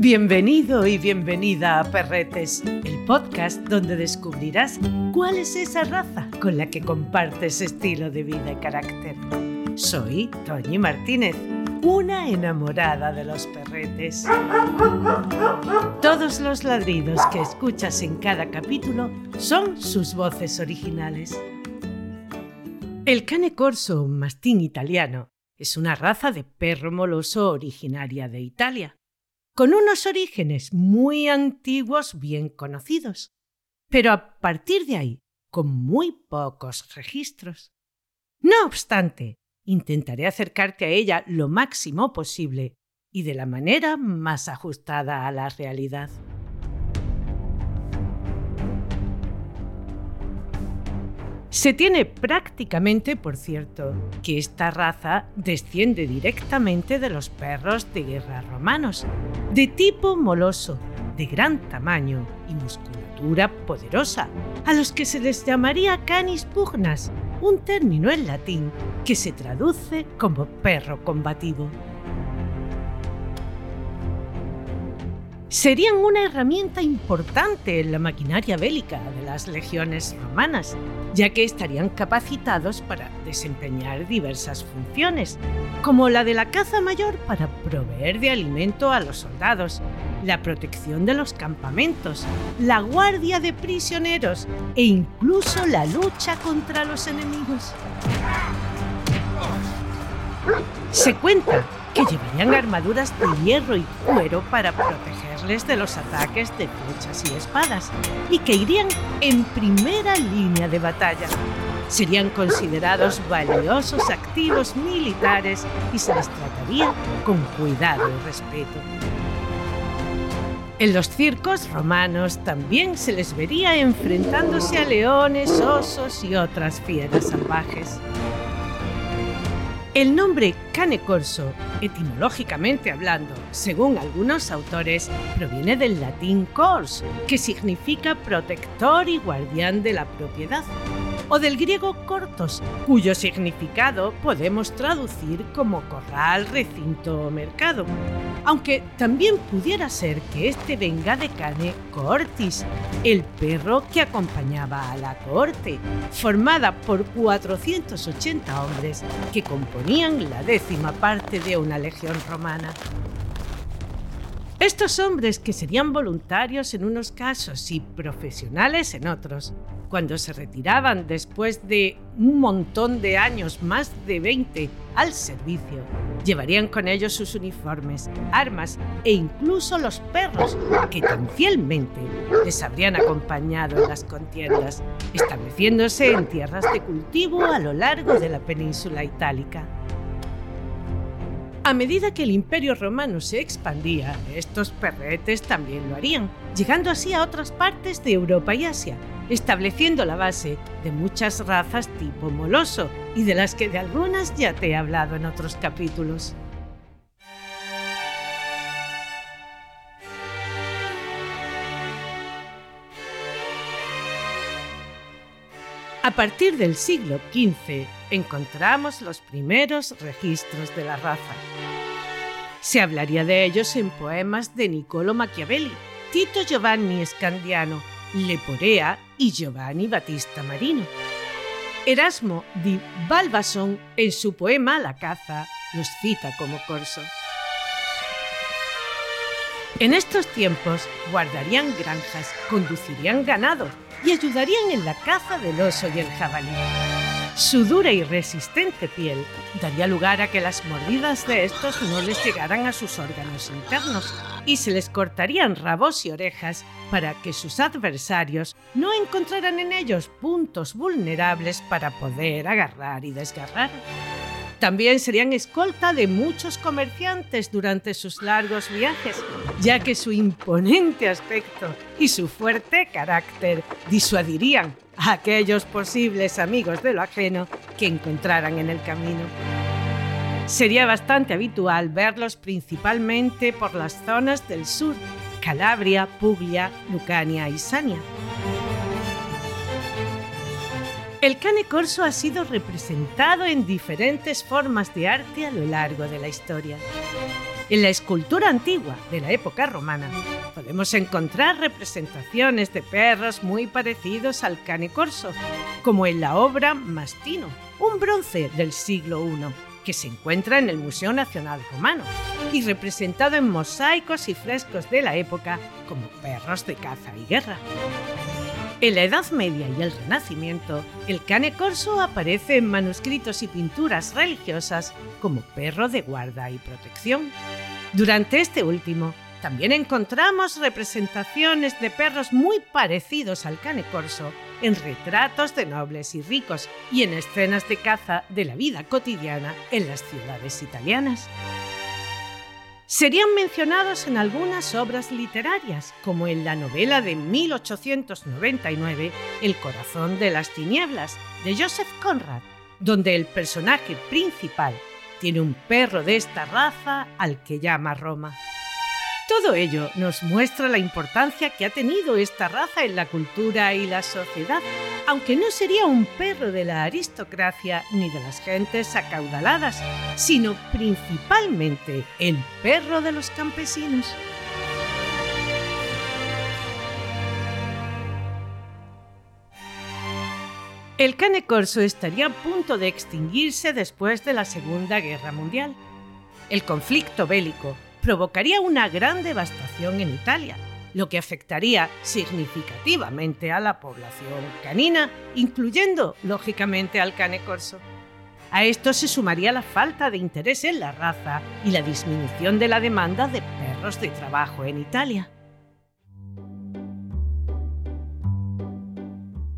Bienvenido y bienvenida a Perretes, el podcast donde descubrirás cuál es esa raza con la que compartes estilo de vida y carácter. Soy Toñi Martínez, una enamorada de los perretes. Todos los ladridos que escuchas en cada capítulo son sus voces originales. El cane corso, un mastín italiano, es una raza de perro moloso originaria de Italia con unos orígenes muy antiguos bien conocidos, pero a partir de ahí con muy pocos registros. No obstante, intentaré acercarte a ella lo máximo posible y de la manera más ajustada a la realidad. Se tiene prácticamente por cierto que esta raza desciende directamente de los perros de guerra romanos, de tipo moloso, de gran tamaño y musculatura poderosa, a los que se les llamaría canis pugnas, un término en latín que se traduce como perro combativo. Serían una herramienta importante en la maquinaria bélica de las legiones romanas, ya que estarían capacitados para desempeñar diversas funciones, como la de la caza mayor para proveer de alimento a los soldados, la protección de los campamentos, la guardia de prisioneros e incluso la lucha contra los enemigos. Se cuenta que llevarían armaduras de hierro y cuero para protegerles de los ataques de flechas y espadas, y que irían en primera línea de batalla. Serían considerados valiosos activos militares y se les trataría con cuidado y respeto. En los circos romanos también se les vería enfrentándose a leones, osos y otras fieras salvajes. El nombre cane corso, etimológicamente hablando, según algunos autores, proviene del latín cors, que significa protector y guardián de la propiedad o del griego cortos, cuyo significado podemos traducir como corral, recinto o mercado. Aunque también pudiera ser que este venga de cane cortis, el perro que acompañaba a la corte, formada por 480 hombres que componían la décima parte de una legión romana. Estos hombres que serían voluntarios en unos casos y profesionales en otros, cuando se retiraban después de un montón de años, más de 20, al servicio, llevarían con ellos sus uniformes, armas e incluso los perros que tan fielmente les habrían acompañado en las contiendas, estableciéndose en tierras de cultivo a lo largo de la península itálica. A medida que el imperio romano se expandía, estos perretes también lo harían, llegando así a otras partes de Europa y Asia, estableciendo la base de muchas razas tipo moloso y de las que de algunas ya te he hablado en otros capítulos. A partir del siglo XV encontramos los primeros registros de la raza. Se hablaría de ellos en poemas de Niccolo Machiavelli, Tito Giovanni Scandiano, Leporea y Giovanni Battista Marino. Erasmo di Balbason, en su poema La caza, los cita como corso. En estos tiempos guardarían granjas, conducirían ganado y ayudarían en la caza del oso y el jabalí. Su dura y resistente piel daría lugar a que las mordidas de estos no les llegaran a sus órganos internos y se les cortarían rabos y orejas para que sus adversarios no encontraran en ellos puntos vulnerables para poder agarrar y desgarrar. También serían escolta de muchos comerciantes durante sus largos viajes, ya que su imponente aspecto y su fuerte carácter disuadirían a aquellos posibles amigos de lo ajeno que encontraran en el camino. Sería bastante habitual verlos principalmente por las zonas del sur, Calabria, Puglia, Lucania y Sania. El cane corso ha sido representado en diferentes formas de arte a lo largo de la historia. En la escultura antigua de la época romana podemos encontrar representaciones de perros muy parecidos al cane corso, como en la obra Mastino, un bronce del siglo I, que se encuentra en el Museo Nacional Romano y representado en mosaicos y frescos de la época como perros de caza y guerra. En la Edad Media y el Renacimiento, el cane corso aparece en manuscritos y pinturas religiosas como perro de guarda y protección. Durante este último, también encontramos representaciones de perros muy parecidos al cane corso en retratos de nobles y ricos y en escenas de caza de la vida cotidiana en las ciudades italianas serían mencionados en algunas obras literarias, como en la novela de 1899 El corazón de las tinieblas, de Joseph Conrad, donde el personaje principal tiene un perro de esta raza al que llama Roma. Todo ello nos muestra la importancia que ha tenido esta raza en la cultura y la sociedad, aunque no sería un perro de la aristocracia ni de las gentes acaudaladas, sino principalmente el perro de los campesinos. El cane corso estaría a punto de extinguirse después de la Segunda Guerra Mundial. El conflicto bélico provocaría una gran devastación en Italia, lo que afectaría significativamente a la población canina, incluyendo, lógicamente, al cane corso. A esto se sumaría la falta de interés en la raza y la disminución de la demanda de perros de trabajo en Italia.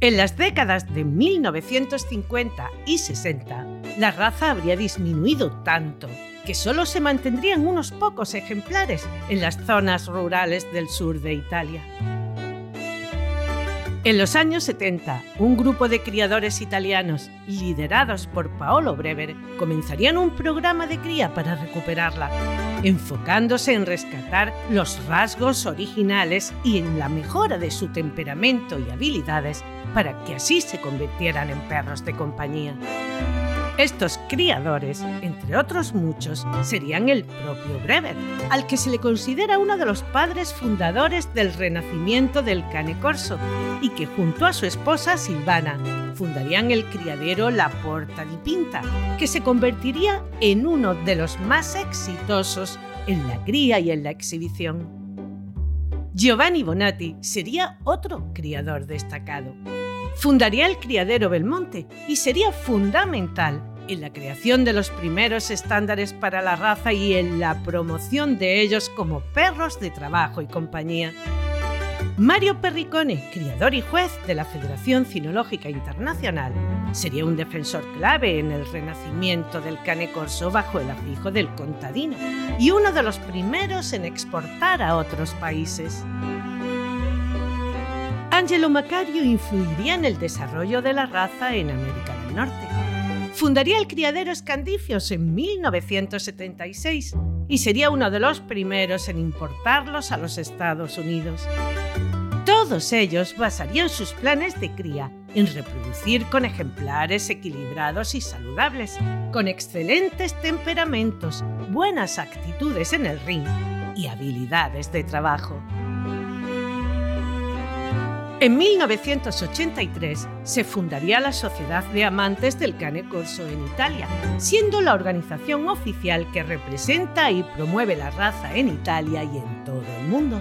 En las décadas de 1950 y 60, la raza habría disminuido tanto que solo se mantendrían unos pocos ejemplares en las zonas rurales del sur de Italia. En los años 70, un grupo de criadores italianos, liderados por Paolo Brever, comenzarían un programa de cría para recuperarla, enfocándose en rescatar los rasgos originales y en la mejora de su temperamento y habilidades para que así se convirtieran en perros de compañía. Estos criadores, entre otros muchos, serían el propio Brever, al que se le considera uno de los padres fundadores del renacimiento del cane corso y que junto a su esposa Silvana fundarían el criadero La Porta di Pinta, que se convertiría en uno de los más exitosos en la cría y en la exhibición. Giovanni Bonatti sería otro criador destacado. Fundaría el criadero Belmonte y sería fundamental en la creación de los primeros estándares para la raza y en la promoción de ellos como perros de trabajo y compañía. Mario Perricone, criador y juez de la Federación Cinológica Internacional, sería un defensor clave en el renacimiento del cane corso bajo el afijo del contadino y uno de los primeros en exportar a otros países. Angelo Macario influiría en el desarrollo de la raza en América del Norte fundaría el criadero Escandifios en 1976 y sería uno de los primeros en importarlos a los Estados Unidos. Todos ellos basarían sus planes de cría en reproducir con ejemplares equilibrados y saludables, con excelentes temperamentos, buenas actitudes en el ring y habilidades de trabajo. En 1983 se fundaría la Sociedad de Amantes del Cane Corso en Italia, siendo la organización oficial que representa y promueve la raza en Italia y en todo el mundo.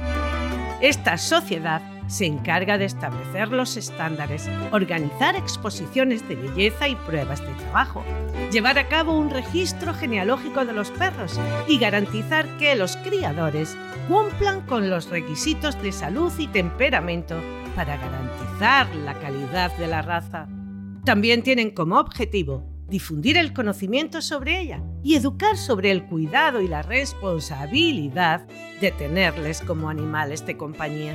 Esta sociedad se encarga de establecer los estándares, organizar exposiciones de belleza y pruebas de trabajo, llevar a cabo un registro genealógico de los perros y garantizar que los criadores cumplan con los requisitos de salud y temperamento para garantizar la calidad de la raza. También tienen como objetivo difundir el conocimiento sobre ella y educar sobre el cuidado y la responsabilidad de tenerles como animales de compañía.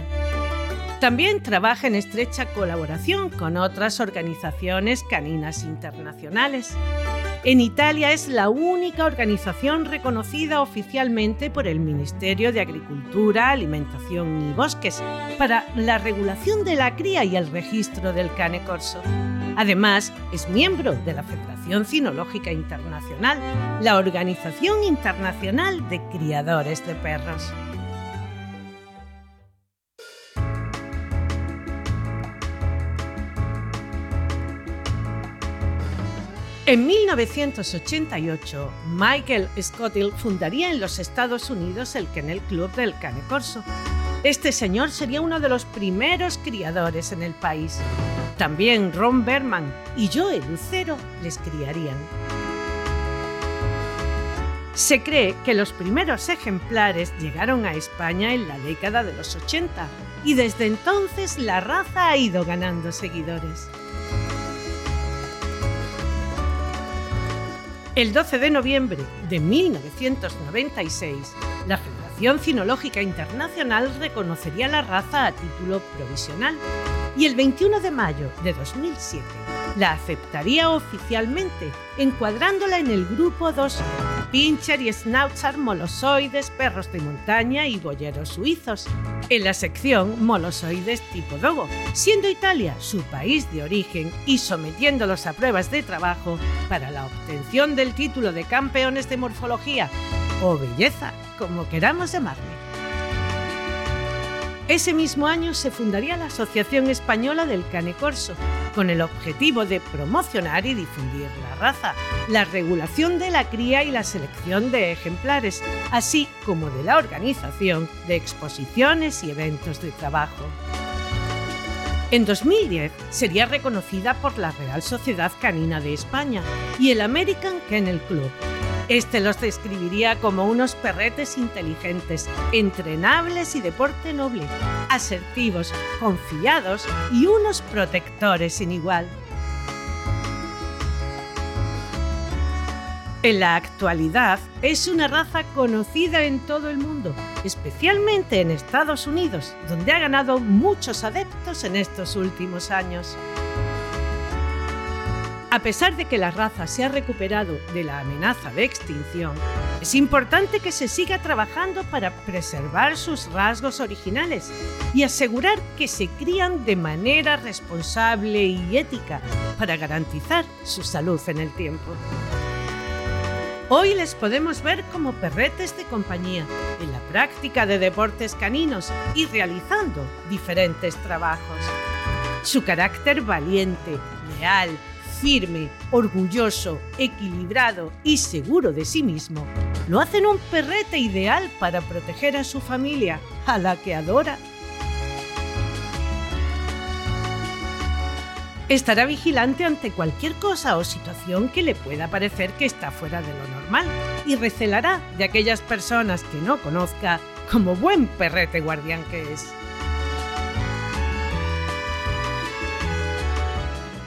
También trabaja en estrecha colaboración con otras organizaciones caninas internacionales. En Italia es la única organización reconocida oficialmente por el Ministerio de Agricultura, Alimentación y Bosques para la regulación de la cría y el registro del cane corso. Además, es miembro de la Federación Cinológica Internacional, la Organización Internacional de Criadores de Perros. En 1988, Michael Scottill fundaría en los Estados Unidos el Kennel Club del Cane Corso. Este señor sería uno de los primeros criadores en el país. También Ron Berman y Joe Lucero les criarían. Se cree que los primeros ejemplares llegaron a España en la década de los 80 y desde entonces la raza ha ido ganando seguidores. El 12 de noviembre de 1996, la Federación Cinológica Internacional reconocería la raza a título provisional y el 21 de mayo de 2007 la aceptaría oficialmente, encuadrándola en el grupo 2 Pincher y Schnauzer molosoides, perros de montaña y boyeros suizos, en la sección molosoides tipo dogo, siendo Italia su país de origen y sometiéndolos a pruebas de trabajo para la obtención del título de campeones de morfología o belleza, como queramos llamarle. Ese mismo año se fundaría la Asociación Española del Cane Corso, con el objetivo de promocionar y difundir la raza, la regulación de la cría y la selección de ejemplares, así como de la organización de exposiciones y eventos de trabajo. En 2010 sería reconocida por la Real Sociedad Canina de España y el American Kennel Club, este los describiría como unos perretes inteligentes, entrenables y de porte noble, asertivos, confiados y unos protectores sin igual. En la actualidad es una raza conocida en todo el mundo, especialmente en Estados Unidos, donde ha ganado muchos adeptos en estos últimos años. A pesar de que la raza se ha recuperado de la amenaza de extinción, es importante que se siga trabajando para preservar sus rasgos originales y asegurar que se crían de manera responsable y ética para garantizar su salud en el tiempo. Hoy les podemos ver como perretes de compañía, en la práctica de deportes caninos y realizando diferentes trabajos. Su carácter valiente, leal, firme, orgulloso, equilibrado y seguro de sí mismo, lo hacen un perrete ideal para proteger a su familia, a la que adora. Estará vigilante ante cualquier cosa o situación que le pueda parecer que está fuera de lo normal y recelará de aquellas personas que no conozca como buen perrete guardián que es.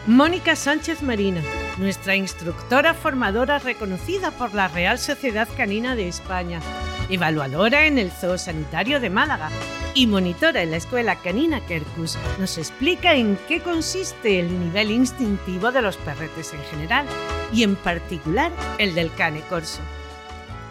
Mónica Sánchez Marina, nuestra instructora formadora reconocida por la Real Sociedad Canina de España, evaluadora en el Zoo Sanitario de Málaga y monitora en la Escuela Canina Kerkus, nos explica en qué consiste el nivel instintivo de los perretes en general y en particular el del cane corso.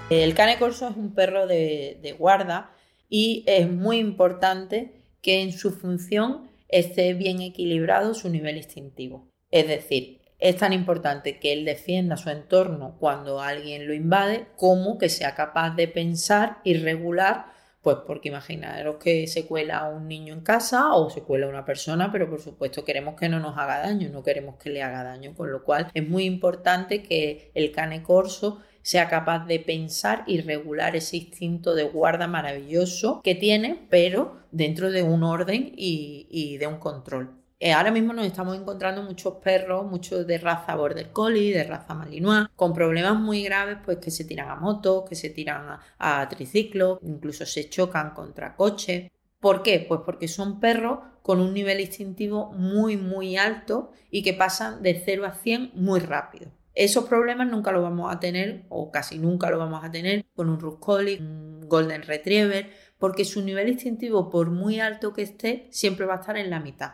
El cane corso es un perro de, de guarda y es muy importante que en su función esté bien equilibrado su nivel instintivo. Es decir, es tan importante que él defienda su entorno cuando alguien lo invade como que sea capaz de pensar y regular, pues porque imaginaros que se cuela un niño en casa o se cuela una persona, pero por supuesto queremos que no nos haga daño, no queremos que le haga daño, con lo cual es muy importante que el cane corso sea capaz de pensar y regular ese instinto de guarda maravilloso que tiene, pero dentro de un orden y, de un control. Eh, ahora mismo nos estamos encontrando muchos perros, muchos de raza border collie, de raza malinois, con problemas muy graves, pues que se tiran a motos, que se tiran a, a triciclos, incluso se chocan contra coches. ¿Por qué? Pues porque son perros con un nivel instintivo muy, muy alto y que pasan de 0 a 100 muy rápido. Esos problemas nunca los vamos a tener, o casi nunca los vamos a tener, con un Ruscolli, un Golden Retriever, porque su nivel instintivo, por muy alto que esté, siempre va a estar en la mitad.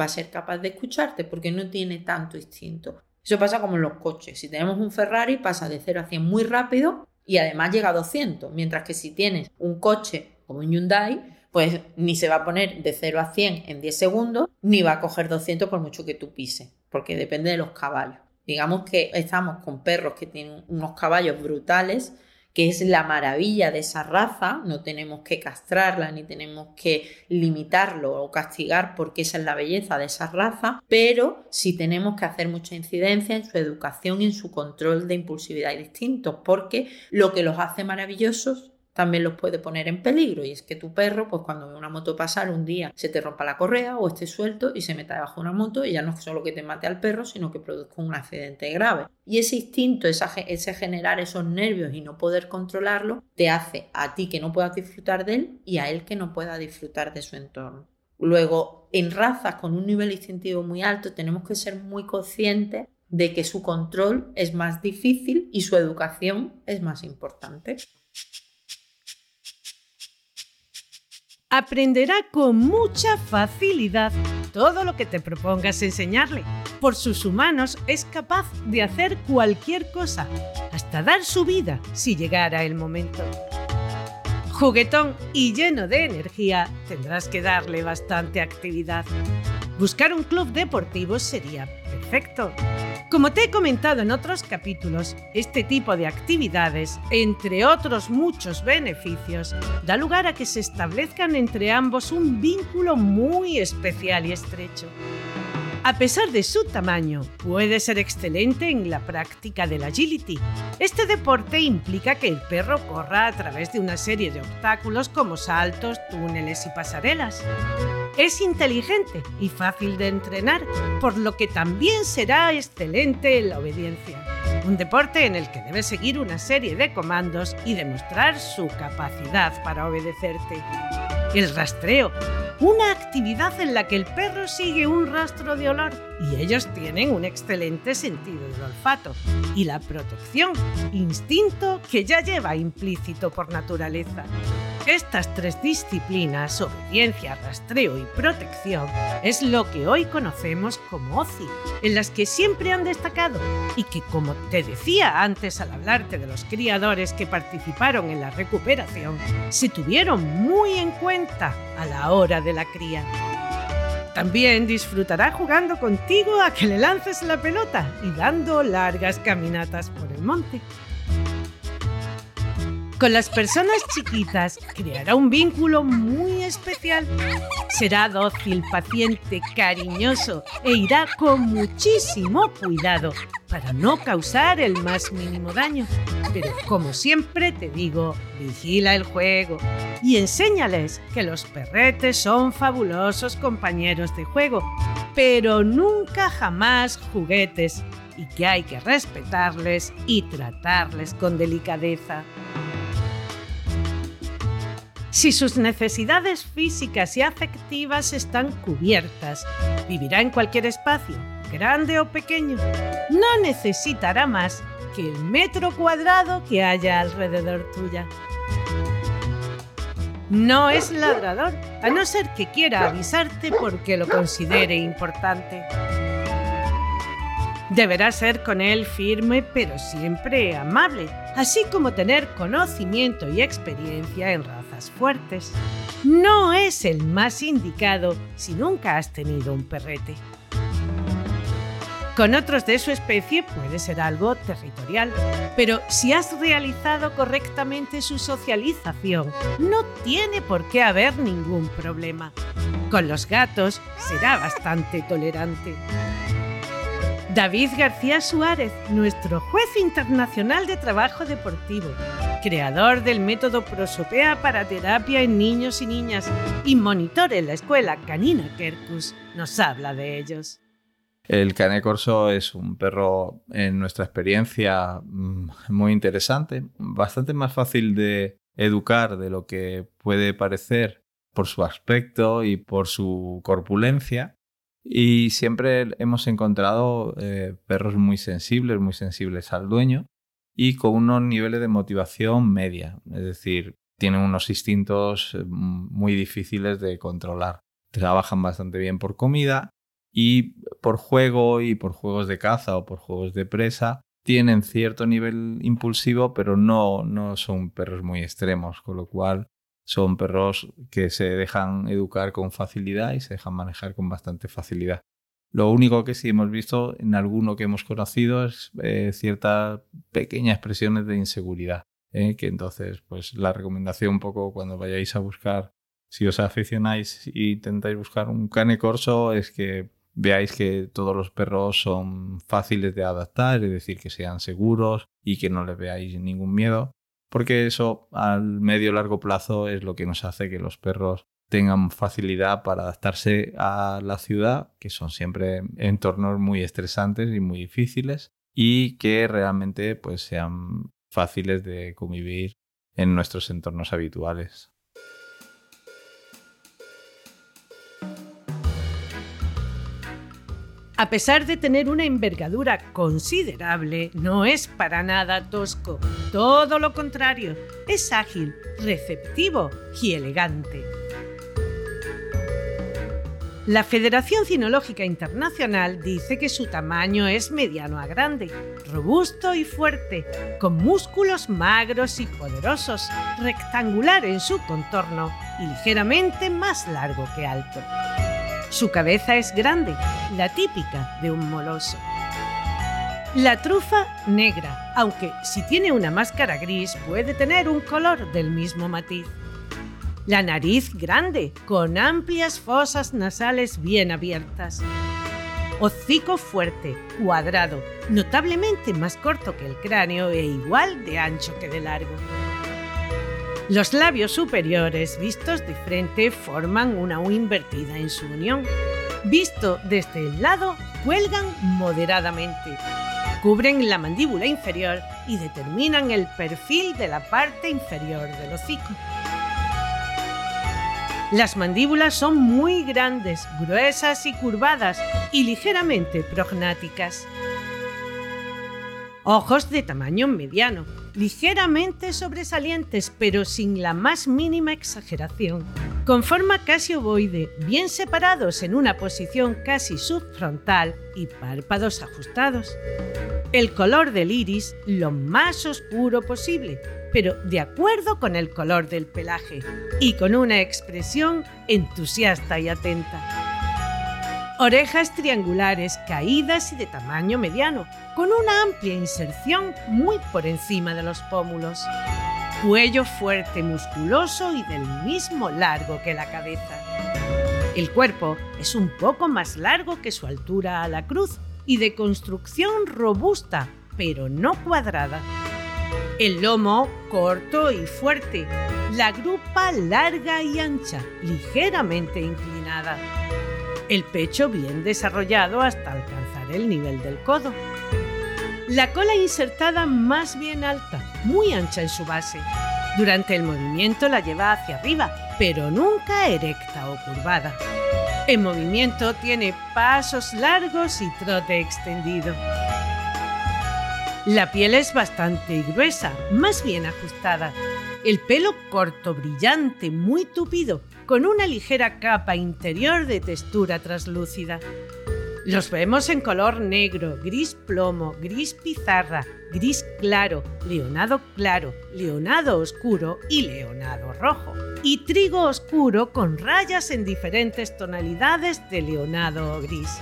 Va a ser capaz de escucharte porque no tiene tanto instinto. Eso pasa como en los coches. Si tenemos un Ferrari, pasa de 0 a 100 muy rápido y además llega a 200. Mientras que si tienes un coche como un Hyundai, pues ni se va a poner de 0 a 100 en 10 segundos, ni va a coger 200 por mucho que tú pises, porque depende de los caballos. Digamos que estamos con perros que tienen unos caballos brutales, que es la maravilla de esa raza, no tenemos que castrarla ni tenemos que limitarlo o castigar porque esa es la belleza de esa raza, pero sí tenemos que hacer mucha incidencia en su educación y en su control de impulsividad y distintos, porque lo que los hace maravillosos también los puede poner en peligro. Y es que tu perro, pues cuando ve una moto pasar un día, se te rompa la correa o esté suelto y se meta debajo de una moto y ya no es solo que te mate al perro, sino que produzca un accidente grave. Y ese instinto, ese generar esos nervios y no poder controlarlo, te hace a ti que no puedas disfrutar de él y a él que no pueda disfrutar de su entorno. Luego, en razas con un nivel instintivo muy alto, tenemos que ser muy conscientes de que su control es más difícil y su educación es más importante. Aprenderá con mucha facilidad todo lo que te propongas enseñarle. Por sus humanos es capaz de hacer cualquier cosa, hasta dar su vida si llegara el momento. Juguetón y lleno de energía, tendrás que darle bastante actividad. Buscar un club deportivo sería perfecto. Como te he comentado en otros capítulos, este tipo de actividades, entre otros muchos beneficios, da lugar a que se establezcan entre ambos un vínculo muy especial y estrecho. A pesar de su tamaño, puede ser excelente en la práctica del agility. Este deporte implica que el perro corra a través de una serie de obstáculos como saltos, túneles y pasarelas. Es inteligente y fácil de entrenar, por lo que también será excelente en la obediencia. Un deporte en el que debes seguir una serie de comandos y demostrar su capacidad para obedecerte. El rastreo una actividad en la que el perro sigue un rastro de olor y ellos tienen un excelente sentido del olfato. Y la protección, instinto que ya lleva implícito por naturaleza. Estas tres disciplinas, obediencia, rastreo y protección, es lo que hoy conocemos como OCI, en las que siempre han destacado y que, como te decía antes al hablarte de los criadores que participaron en la recuperación, se tuvieron muy en cuenta a la hora de la cría. También disfrutará jugando contigo a que le lances la pelota y dando largas caminatas por el monte. Con las personas chiquitas creará un vínculo muy especial. Será dócil, paciente, cariñoso e irá con muchísimo cuidado para no causar el más mínimo daño. Pero como siempre te digo, vigila el juego y enséñales que los perretes son fabulosos compañeros de juego, pero nunca jamás juguetes y que hay que respetarles y tratarles con delicadeza. Si sus necesidades físicas y afectivas están cubiertas, vivirá en cualquier espacio, grande o pequeño. No necesitará más que el metro cuadrado que haya alrededor tuya. No es ladrador, a no ser que quiera avisarte porque lo considere importante. Deberá ser con él firme pero siempre amable, así como tener conocimiento y experiencia en razón fuertes. No es el más indicado si nunca has tenido un perrete. Con otros de su especie puede ser algo territorial, pero si has realizado correctamente su socialización, no tiene por qué haber ningún problema. Con los gatos será bastante tolerante. David García Suárez, nuestro juez internacional de trabajo deportivo, creador del método Prosopea para terapia en niños y niñas y monitor en la escuela canina Kerkus, nos habla de ellos. El Cane Corso es un perro, en nuestra experiencia, mm, muy interesante, bastante más fácil de educar de lo que puede parecer por su aspecto y por su corpulencia. Y siempre hemos encontrado eh, perros muy sensibles, muy sensibles al dueño y con unos niveles de motivación media. Es decir, tienen unos instintos eh, muy difíciles de controlar. Trabajan bastante bien por comida y por juego y por juegos de caza o por juegos de presa tienen cierto nivel impulsivo, pero no, no son perros muy extremos, con lo cual son perros que se dejan educar con facilidad y se dejan manejar con bastante facilidad. Lo único que sí hemos visto en alguno que hemos conocido es eh, ciertas pequeñas expresiones de inseguridad. ¿eh? Que entonces, pues la recomendación un poco cuando vayáis a buscar, si os aficionáis e intentáis buscar un cane corso, es que veáis que todos los perros son fáciles de adaptar, es decir, que sean seguros y que no les veáis ningún miedo, porque eso al medio largo plazo es lo que nos hace que los perros tengan facilidad para adaptarse a la ciudad, que son siempre entornos muy estresantes y muy difíciles, y que realmente pues sean fáciles de convivir en nuestros entornos habituales. A pesar de tener una envergadura considerable, no es para nada tosco. Todo lo contrario, es ágil, receptivo y elegante. La Federación Cinológica Internacional dice que su tamaño es mediano a grande, robusto y fuerte, con músculos magros y poderosos, rectangular en su contorno y ligeramente más largo que alto. Su cabeza es grande, la típica de un moloso. La trufa negra, aunque si tiene una máscara gris puede tener un color del mismo matiz. La nariz grande, con amplias fosas nasales bien abiertas. Hocico fuerte, cuadrado, notablemente más corto que el cráneo e igual de ancho que de largo. Los labios superiores vistos de frente forman una U invertida en su unión. Visto desde el lado, cuelgan moderadamente. Cubren la mandíbula inferior y determinan el perfil de la parte inferior del hocico. Las mandíbulas son muy grandes, gruesas y curvadas y ligeramente prognáticas. Ojos de tamaño mediano, ligeramente sobresalientes pero sin la más mínima exageración. Con forma casi ovoide, bien separados en una posición casi subfrontal y párpados ajustados. El color del iris lo más oscuro posible, pero de acuerdo con el color del pelaje y con una expresión entusiasta y atenta. Orejas triangulares, caídas y de tamaño mediano, con una amplia inserción muy por encima de los pómulos. Cuello fuerte, musculoso y del mismo largo que la cabeza. El cuerpo es un poco más largo que su altura a la cruz y de construcción robusta, pero no cuadrada. El lomo corto y fuerte, la grupa larga y ancha, ligeramente inclinada el pecho bien desarrollado hasta alcanzar el nivel del codo. La cola insertada más bien alta, muy ancha en su base. Durante el movimiento la lleva hacia arriba, pero nunca erecta o curvada. En movimiento tiene pasos largos y trote extendido. La piel es bastante gruesa, más bien ajustada. El pelo corto, brillante, muy tupido, con una ligera capa interior de textura translúcida. Los vemos en color negro, gris plomo, gris pizarra, gris claro, leonado claro, leonado oscuro y leonado rojo. Y trigo oscuro con rayas en diferentes tonalidades de leonado o gris.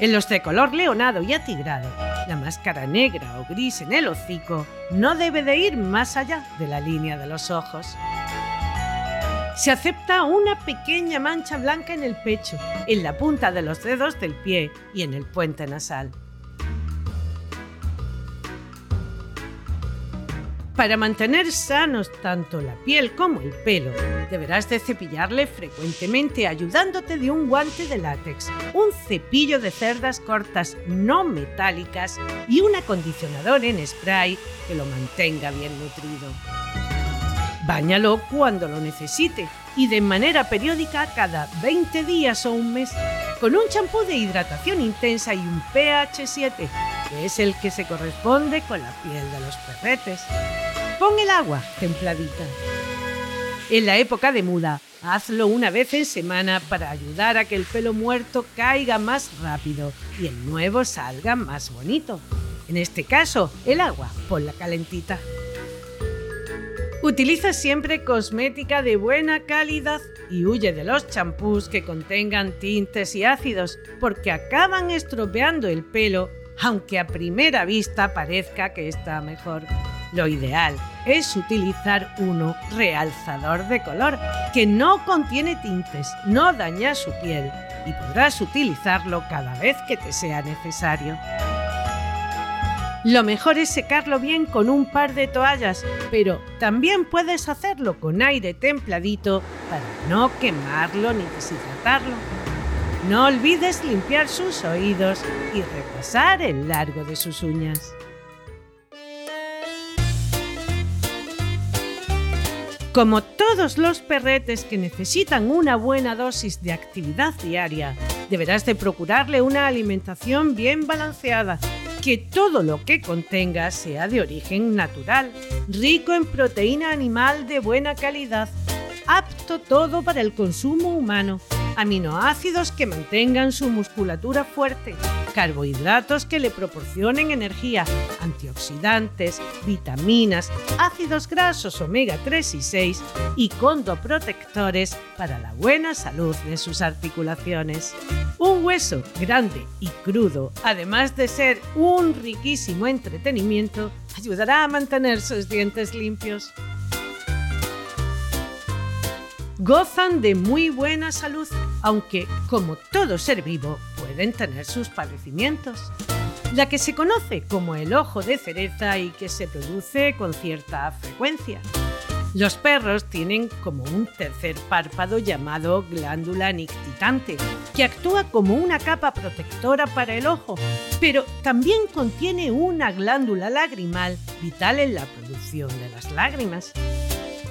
En los de color leonado y atigrado, la máscara negra o gris en el hocico no debe de ir más allá de la línea de los ojos se acepta una pequeña mancha blanca en el pecho, en la punta de los dedos del pie y en el puente nasal. Para mantener sanos tanto la piel como el pelo, deberás de cepillarle frecuentemente ayudándote de un guante de látex, un cepillo de cerdas cortas no metálicas y un acondicionador en spray que lo mantenga bien nutrido. Báñalo cuando lo necesite y de manera periódica cada 20 días o un mes con un champú de hidratación intensa y un pH 7, que es el que se corresponde con la piel de los perretes. Pon el agua templadita. En la época de muda, hazlo una vez en semana para ayudar a que el pelo muerto caiga más rápido y el nuevo salga más bonito. En este caso, el agua, la calentita. Utiliza siempre cosmética de buena calidad y huye de los champús que contengan tintes y ácidos porque acaban estropeando el pelo aunque a primera vista parezca que está mejor. Lo ideal es utilizar uno realzador de color que no contiene tintes, no daña su piel y podrás utilizarlo cada vez que te sea necesario. Lo mejor es secarlo bien con un par de toallas, pero también puedes hacerlo con aire templadito para no quemarlo ni deshidratarlo. No olvides limpiar sus oídos y repasar el largo de sus uñas. Como todos los perretes que necesitan una buena dosis de actividad diaria, deberás de procurarle una alimentación bien balanceada, que todo lo que contenga sea de origen natural, rico en proteína animal de buena calidad, apto todo para el consumo humano aminoácidos que mantengan su musculatura fuerte, carbohidratos que le proporcionen energía, antioxidantes, vitaminas, ácidos grasos omega 3 y 6 y condoprotectores para la buena salud de sus articulaciones. Un hueso grande y crudo, además de ser un riquísimo entretenimiento, ayudará a mantener sus dientes limpios gozan de muy buena salud, aunque, como todo ser vivo, pueden tener sus padecimientos. La que se conoce como el ojo de cereza y que se produce con cierta frecuencia. Los perros tienen como un tercer párpado llamado glándula nictitante, que actúa como una capa protectora para el ojo, pero también contiene una glándula lagrimal vital en la producción de las lágrimas.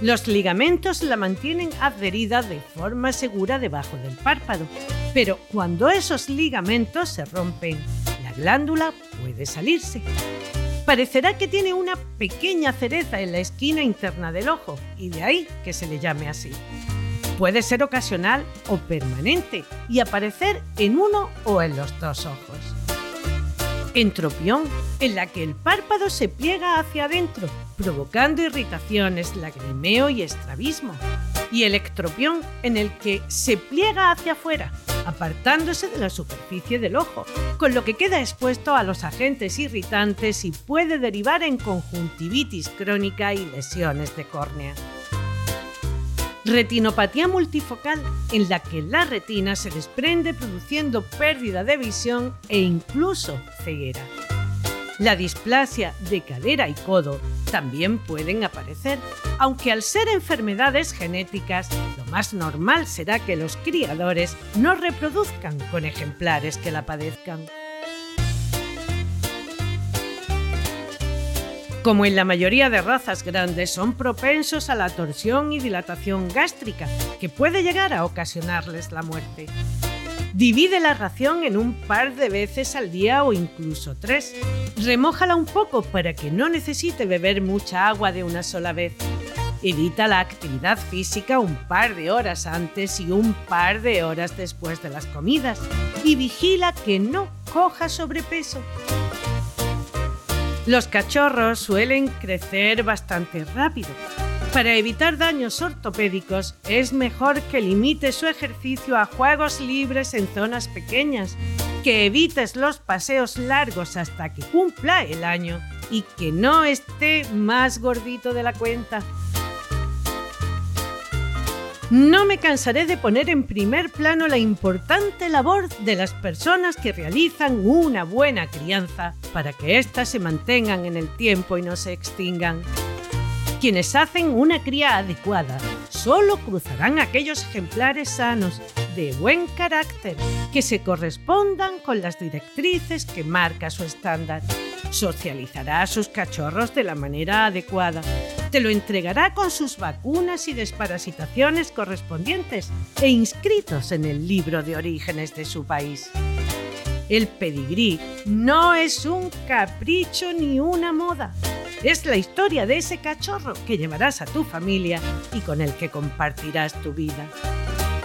Los ligamentos la mantienen adherida de forma segura debajo del párpado, pero cuando esos ligamentos se rompen, la glándula puede salirse. Parecerá que tiene una pequeña cereza en la esquina interna del ojo y de ahí que se le llame así. Puede ser ocasional o permanente y aparecer en uno o en los dos ojos. Entropión, en la que el párpado se pliega hacia adentro provocando irritaciones, lagrimeo y estrabismo. Y electropión, en el que se pliega hacia afuera, apartándose de la superficie del ojo, con lo que queda expuesto a los agentes irritantes y puede derivar en conjuntivitis crónica y lesiones de córnea. Retinopatía multifocal, en la que la retina se desprende produciendo pérdida de visión e incluso ceguera. La displasia de cadera y codo también pueden aparecer, aunque al ser enfermedades genéticas, lo más normal será que los criadores no reproduzcan con ejemplares que la padezcan. Como en la mayoría de razas grandes, son propensos a la torsión y dilatación gástrica, que puede llegar a ocasionarles la muerte. Divide la ración en un par de veces al día o incluso tres. Remójala un poco para que no necesite beber mucha agua de una sola vez. Evita la actividad física un par de horas antes y un par de horas después de las comidas y vigila que no coja sobrepeso. Los cachorros suelen crecer bastante rápido, para evitar daños ortopédicos, es mejor que limite su ejercicio a juegos libres en zonas pequeñas, que evites los paseos largos hasta que cumpla el año y que no esté más gordito de la cuenta. No me cansaré de poner en primer plano la importante labor de las personas que realizan una buena crianza para que éstas se mantengan en el tiempo y no se extingan. Quienes hacen una cría adecuada solo cruzarán aquellos ejemplares sanos, de buen carácter, que se correspondan con las directrices que marca su estándar. Socializará a sus cachorros de la manera adecuada. Te lo entregará con sus vacunas y desparasitaciones correspondientes e inscritos en el libro de orígenes de su país. El pedigrí no es un capricho ni una moda es la historia de ese cachorro que llevarás a tu familia y con el que compartirás tu vida.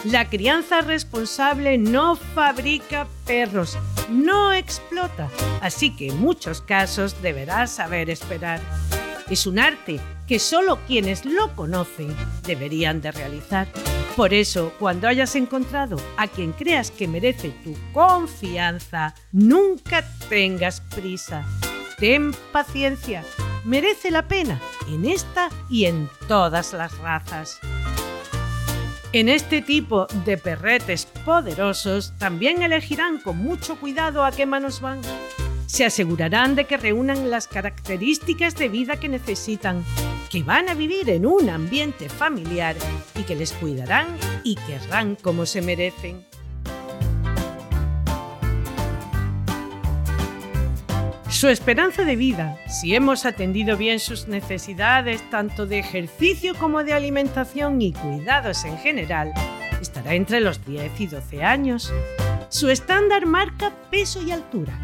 La crianza responsable no fabrica perros, no explota, así que en muchos casos deberás saber esperar. Es un arte que solo quienes lo conocen deberían de realizar. Por eso, cuando hayas encontrado a quien creas que merece tu confianza, nunca tengas prisa. Ten paciencia. Merece la pena en esta y en todas las razas. En este tipo de perretes poderosos también elegirán con mucho cuidado a qué manos van. Se asegurarán de que reúnan las características de vida que necesitan, que van a vivir en un ambiente familiar y que les cuidarán y querrán como se merecen. Su esperanza de vida, si hemos atendido bien sus necesidades tanto de ejercicio como de alimentación y cuidados en general, estará entre los 10 y 12 años. Su estándar marca peso y altura.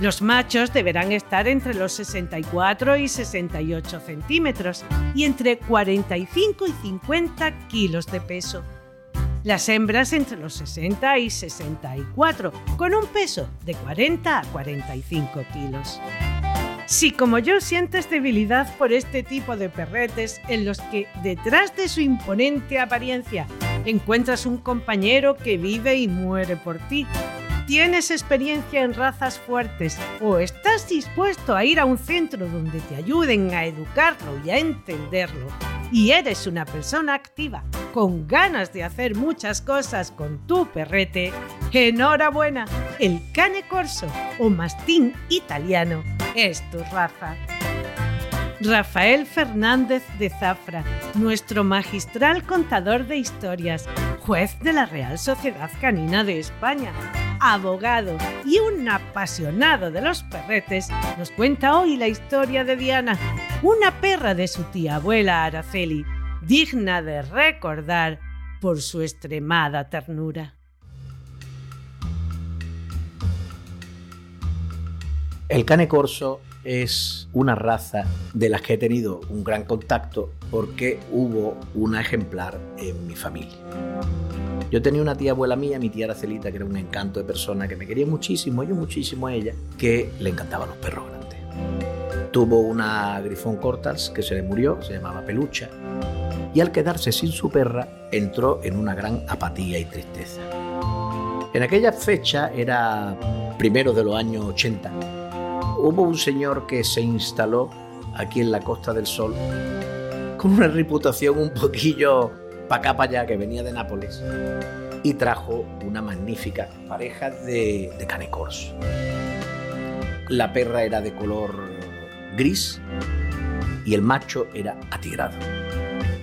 Los machos deberán estar entre los 64 y 68 centímetros y entre 45 y 50 kilos de peso las hembras entre los 60 y 64, con un peso de 40 a 45 kilos. Si como yo sientes debilidad por este tipo de perretes en los que detrás de su imponente apariencia encuentras un compañero que vive y muere por ti, tienes experiencia en razas fuertes o estás dispuesto a ir a un centro donde te ayuden a educarlo y a entenderlo, y eres una persona activa, con ganas de hacer muchas cosas con tu perrete, enhorabuena, el cane corso o mastín italiano es tu raza. Rafael Fernández de Zafra, nuestro magistral contador de historias, juez de la Real Sociedad Canina de España, abogado y un apasionado de los perretes, nos cuenta hoy la historia de Diana, una perra de su tía abuela Araceli, digna de recordar por su extremada ternura. El cane corso es una raza de las que he tenido un gran contacto porque hubo una ejemplar en mi familia. Yo tenía una tía abuela mía, mi tía Aracelita, que era un encanto de persona, que me quería muchísimo, yo muchísimo a ella, que le encantaban los perros grandes. Tuvo una grifón cortas que se le murió, se llamaba Pelucha, y al quedarse sin su perra entró en una gran apatía y tristeza. En aquella fecha era primero de los años 80. Hubo un señor que se instaló aquí en la Costa del Sol con una reputación un poquillo pa' acá para allá, que venía de Nápoles, y trajo una magnífica pareja de, de. La perra era de color gris y el macho era atigrado.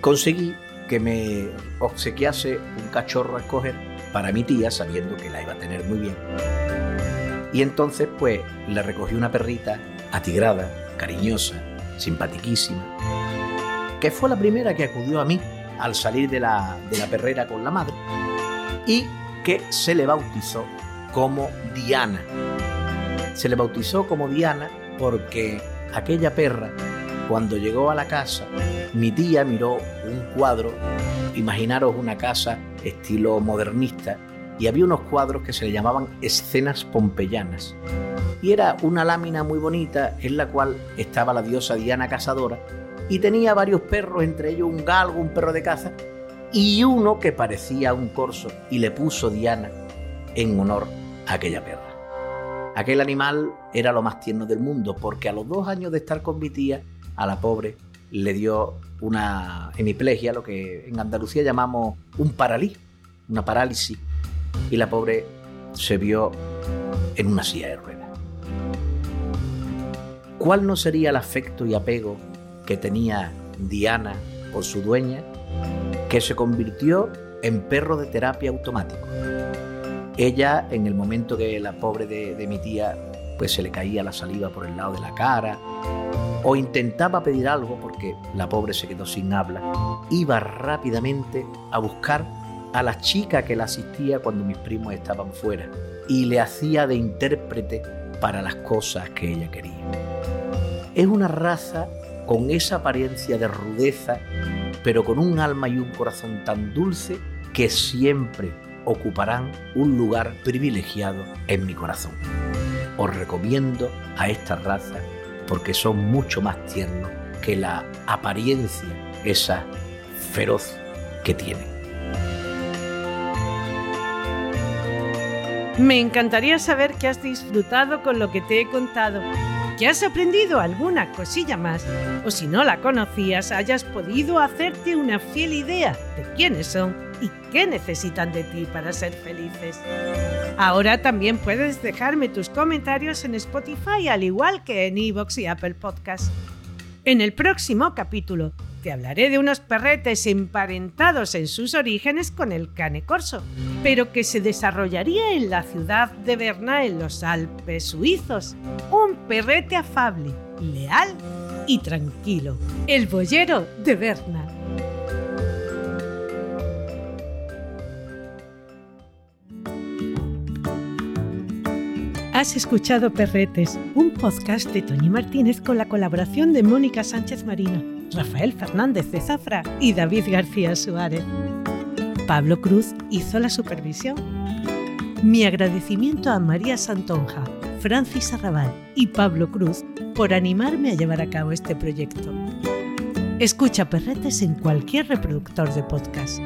Conseguí que me obsequiase un cachorro a escoger para mi tía, sabiendo que la iba a tener muy bien. Y entonces, pues, le recogí una perrita atigrada, cariñosa, simpatiquísima, que fue la primera que acudió a mí al salir de la, de la perrera con la madre y que se le bautizó como Diana. Se le bautizó como Diana porque aquella perra, cuando llegó a la casa, mi tía miró un cuadro, imaginaros una casa estilo modernista, y había unos cuadros que se le llamaban escenas pompeyanas. Y era una lámina muy bonita en la cual estaba la diosa Diana Cazadora y tenía varios perros, entre ellos un galgo, un perro de caza y uno que parecía un corso y le puso Diana en honor a aquella perra. Aquel animal era lo más tierno del mundo porque a los dos años de estar con mi tía, a la pobre le dio una hemiplegia, lo que en Andalucía llamamos un paralí, una parálisis, y la pobre se vio en una silla de ruedas. ¿Cuál no sería el afecto y apego que tenía Diana por su dueña, que se convirtió en perro de terapia automático. Ella, en el momento que la pobre de, mi tía, pues se le caía la saliva por el lado de la cara, o intentaba pedir algo porque la pobre se quedó sin habla, iba rápidamente a buscar a la chica que la asistía cuando mis primos estaban fuera y le hacía de intérprete para las cosas que ella quería. Es una raza con esa apariencia de rudeza, pero con un alma y un corazón tan dulce que siempre ocuparán un lugar privilegiado en mi corazón. Os recomiendo a esta raza porque son mucho más tiernos que la apariencia esa feroz que tienen. Me encantaría saber que has disfrutado con lo que te he contado, que has aprendido alguna cosilla más, o si no la conocías, hayas podido hacerte una fiel idea de quiénes son y qué necesitan de ti para ser felices. Ahora también puedes dejarme tus comentarios en Spotify, al igual que en Evox y Apple Podcasts. En el próximo capítulo te hablaré de unos perretes emparentados en sus orígenes con el cane corso, pero que se desarrollaría en la ciudad de Berna en los Alpes suizos. Un perrete afable, leal y tranquilo. El boyero de Berna. Has escuchado Perretes, un podcast de Toñi Martínez con la colaboración de Mónica Sánchez Marina, Rafael Fernández de Zafra y David García Suárez. Pablo Cruz hizo la supervisión. Mi agradecimiento a María Santonja, Francis Arrabal y Pablo Cruz por animarme a llevar a cabo este proyecto. Escucha Perretes en cualquier reproductor de podcast.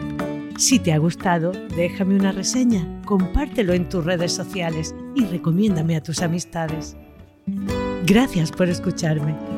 Si te ha gustado, déjame una reseña, compártelo en tus redes sociales y recomiéndame a tus amistades. Gracias por escucharme.